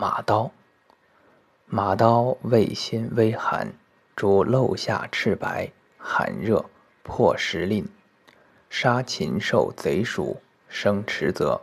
马刀。马刀味辛微寒，主漏下赤白、寒热、破石令。杀禽兽贼鼠，生池泽。